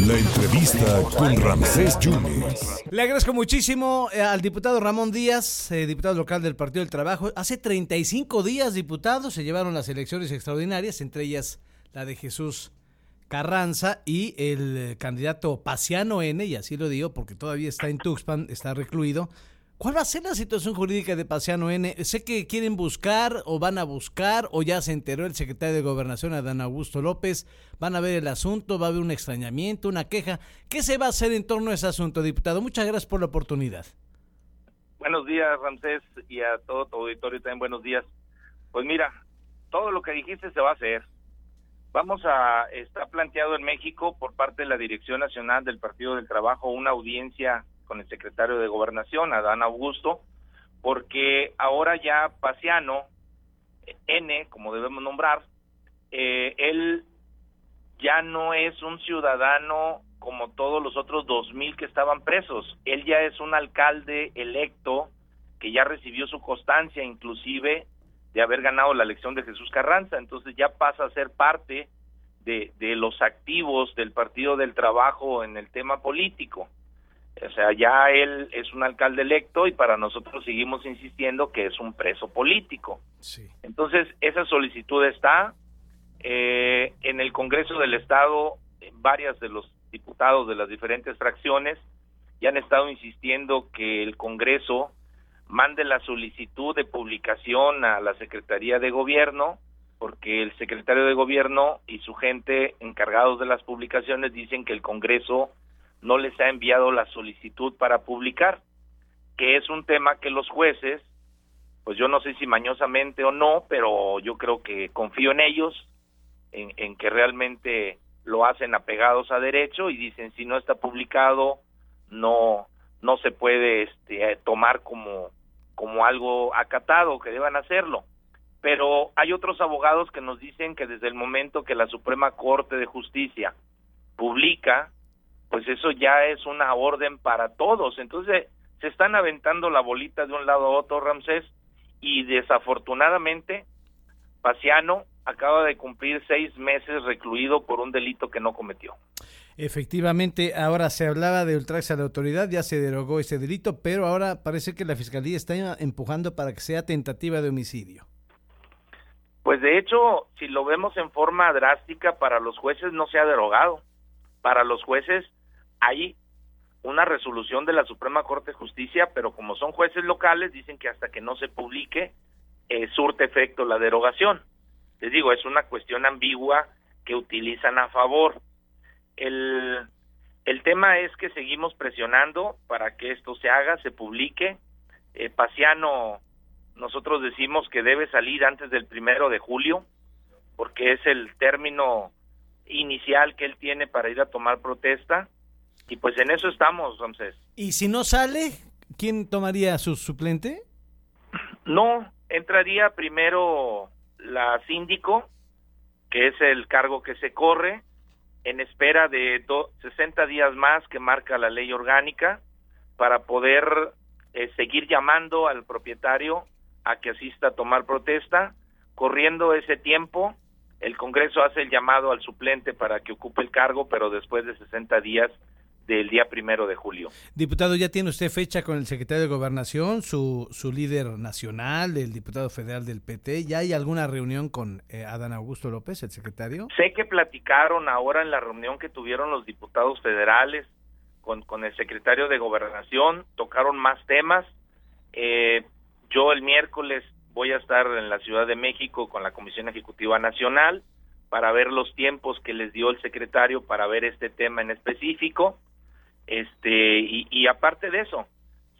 La entrevista con Ramsés Yunes. Le agradezco muchísimo eh, al diputado Ramón Díaz, eh, diputado local del Partido del Trabajo. Hace 35 días, diputados, se llevaron las elecciones extraordinarias, entre ellas la de Jesús Carranza y el eh, candidato Paciano N, y así lo digo porque todavía está en Tuxpan, está recluido. ¿Cuál va a ser la situación jurídica de Paciano N? Sé que quieren buscar o van a buscar o ya se enteró el secretario de Gobernación, Adán Augusto López. Van a ver el asunto, va a haber un extrañamiento, una queja. ¿Qué se va a hacer en torno a ese asunto, diputado? Muchas gracias por la oportunidad. Buenos días, Ramsés, y a todo tu auditorio también buenos días. Pues mira, todo lo que dijiste se va a hacer. Vamos a, está planteado en México por parte de la Dirección Nacional del Partido del Trabajo una audiencia con el secretario de Gobernación, Adán Augusto, porque ahora ya Paciano, N, como debemos nombrar, eh, él ya no es un ciudadano como todos los otros dos mil que estaban presos. Él ya es un alcalde electo que ya recibió su constancia, inclusive de haber ganado la elección de Jesús Carranza. Entonces ya pasa a ser parte de, de los activos del Partido del Trabajo en el tema político. O sea, ya él es un alcalde electo y para nosotros seguimos insistiendo que es un preso político. Sí. Entonces, esa solicitud está eh, en el Congreso del Estado, varias de los diputados de las diferentes fracciones ya han estado insistiendo que el Congreso mande la solicitud de publicación a la Secretaría de Gobierno, porque el secretario de Gobierno y su gente encargados de las publicaciones dicen que el Congreso no les ha enviado la solicitud para publicar, que es un tema que los jueces, pues yo no sé si mañosamente o no, pero yo creo que confío en ellos, en, en que realmente lo hacen apegados a derecho y dicen si no está publicado no no se puede este, tomar como como algo acatado que deban hacerlo. Pero hay otros abogados que nos dicen que desde el momento que la Suprema Corte de Justicia publica pues eso ya es una orden para todos. Entonces, se están aventando la bolita de un lado a otro, Ramsés, y desafortunadamente, Paciano acaba de cumplir seis meses recluido por un delito que no cometió. Efectivamente, ahora se hablaba de ultraje a la autoridad, ya se derogó ese delito, pero ahora parece que la Fiscalía está empujando para que sea tentativa de homicidio. Pues de hecho, si lo vemos en forma drástica, para los jueces no se ha derogado. Para los jueces hay una resolución de la Suprema Corte de Justicia, pero como son jueces locales, dicen que hasta que no se publique, eh, surte efecto la derogación. Les digo, es una cuestión ambigua que utilizan a favor. El, el tema es que seguimos presionando para que esto se haga, se publique. Eh, Paciano, nosotros decimos que debe salir antes del primero de julio, porque es el término inicial que él tiene para ir a tomar protesta y pues en eso estamos, Ramsés. ¿Y si no sale, quién tomaría su suplente? No, entraría primero la síndico, que es el cargo que se corre, en espera de 60 días más que marca la ley orgánica, para poder eh, seguir llamando al propietario a que asista a tomar protesta. Corriendo ese tiempo, el Congreso hace el llamado al suplente para que ocupe el cargo, pero después de 60 días del día primero de julio. Diputado, ¿ya tiene usted fecha con el secretario de Gobernación, su, su líder nacional, el diputado federal del PT? ¿Ya hay alguna reunión con eh, Adán Augusto López, el secretario? Sé que platicaron ahora en la reunión que tuvieron los diputados federales con, con el secretario de Gobernación, tocaron más temas. Eh, yo el miércoles voy a estar en la Ciudad de México con la Comisión Ejecutiva Nacional para ver los tiempos que les dio el secretario para ver este tema en específico este y, y, aparte de eso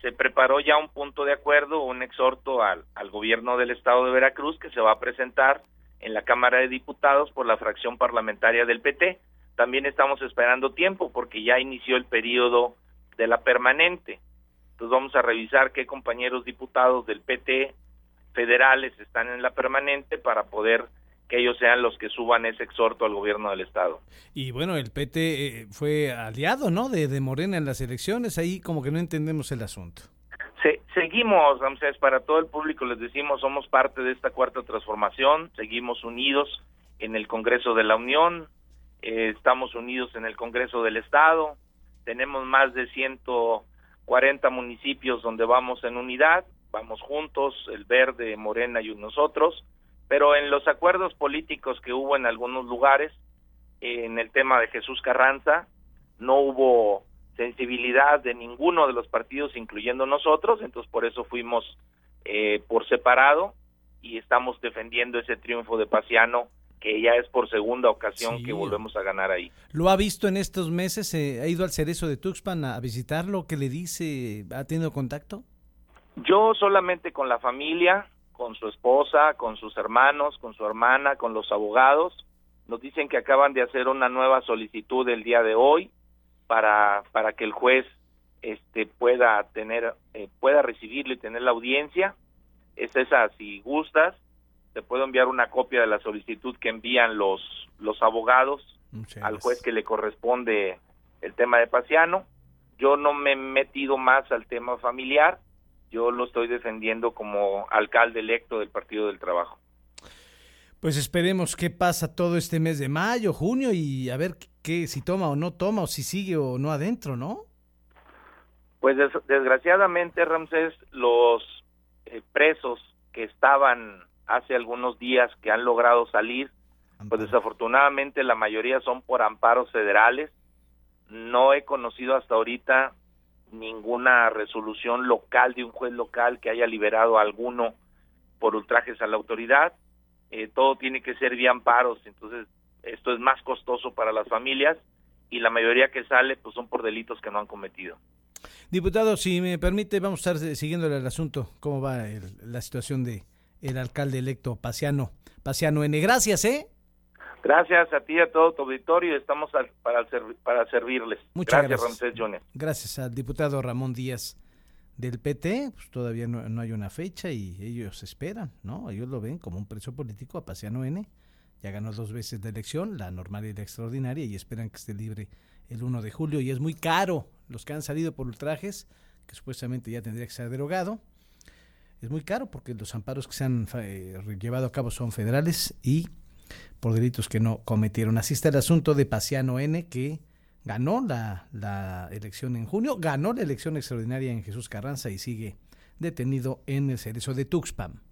se preparó ya un punto de acuerdo un exhorto al, al gobierno del estado de Veracruz que se va a presentar en la Cámara de Diputados por la fracción parlamentaria del PT también estamos esperando tiempo porque ya inició el periodo de la permanente. Entonces vamos a revisar qué compañeros diputados del PT federales están en la permanente para poder que ellos sean los que suban ese exhorto al gobierno del estado. Y bueno, el PT eh, fue aliado, ¿no? De, de, Morena en las elecciones, ahí como que no entendemos el asunto. Se, seguimos, Ramsés, para todo el público les decimos, somos parte de esta cuarta transformación, seguimos unidos en el Congreso de la Unión, eh, estamos unidos en el Congreso del Estado, tenemos más de 140 municipios donde vamos en unidad, vamos juntos, el Verde, Morena y nosotros, pero en los acuerdos políticos que hubo en algunos lugares, en el tema de Jesús Carranza, no hubo sensibilidad de ninguno de los partidos, incluyendo nosotros, entonces por eso fuimos eh, por separado y estamos defendiendo ese triunfo de Paciano que ya es por segunda ocasión que volvemos a ganar ahí. ¿Lo ha visto en estos meses? Eh, ¿Ha ido al Cerezo de Tuxpan a visitarlo? ¿Qué le dice? ¿Ha tenido contacto? Yo solamente con la familia, con su esposa, con sus hermanos, con su hermana, con los abogados. Nos dicen que acaban de hacer una nueva solicitud el día de hoy para, para que el juez este pueda tener eh, pueda recibirlo y tener la audiencia. Es esa si gustas te puedo enviar una copia de la solicitud que envían los los abogados al juez que le corresponde el tema de Paciano yo no me he metido más al tema familiar yo lo estoy defendiendo como alcalde electo del Partido del Trabajo pues esperemos qué pasa todo este mes de mayo, junio y a ver qué si toma o no toma o si sigue o no adentro, ¿no? Pues desgraciadamente, Ramsés, los eh, presos que estaban hace algunos días que han logrado salir, pues desafortunadamente la mayoría son por amparos federales. No he conocido hasta ahorita ninguna resolución local de un juez local que haya liberado a alguno por ultrajes a la autoridad. Eh, todo tiene que ser vía amparos, entonces esto es más costoso para las familias y la mayoría que sale pues son por delitos que no han cometido. Diputado, si me permite, vamos a estar siguiendo el asunto, cómo va la situación de el alcalde electo Paciano, Paciano N. Gracias, ¿eh? Gracias a ti y a todo tu auditorio, estamos para, para servirles. Muchas gracias. Gracias, gracias al diputado Ramón Díaz del PT, pues todavía no, hay una fecha y ellos esperan, ¿no? Ellos lo ven como un preso político a Paciano N. Ya ganó dos veces la elección, la normal y la extraordinaria, y esperan que esté libre el 1 de julio. Y es muy caro los que han salido por ultrajes, que supuestamente ya tendría que ser derogado. Es muy caro porque los amparos que se han eh, llevado a cabo son federales y por delitos que no cometieron. Así está el asunto de Paciano N, que ganó la, la, elección en junio, ganó la elección extraordinaria en Jesús Carranza y sigue detenido en el cerezo de Tuxpan.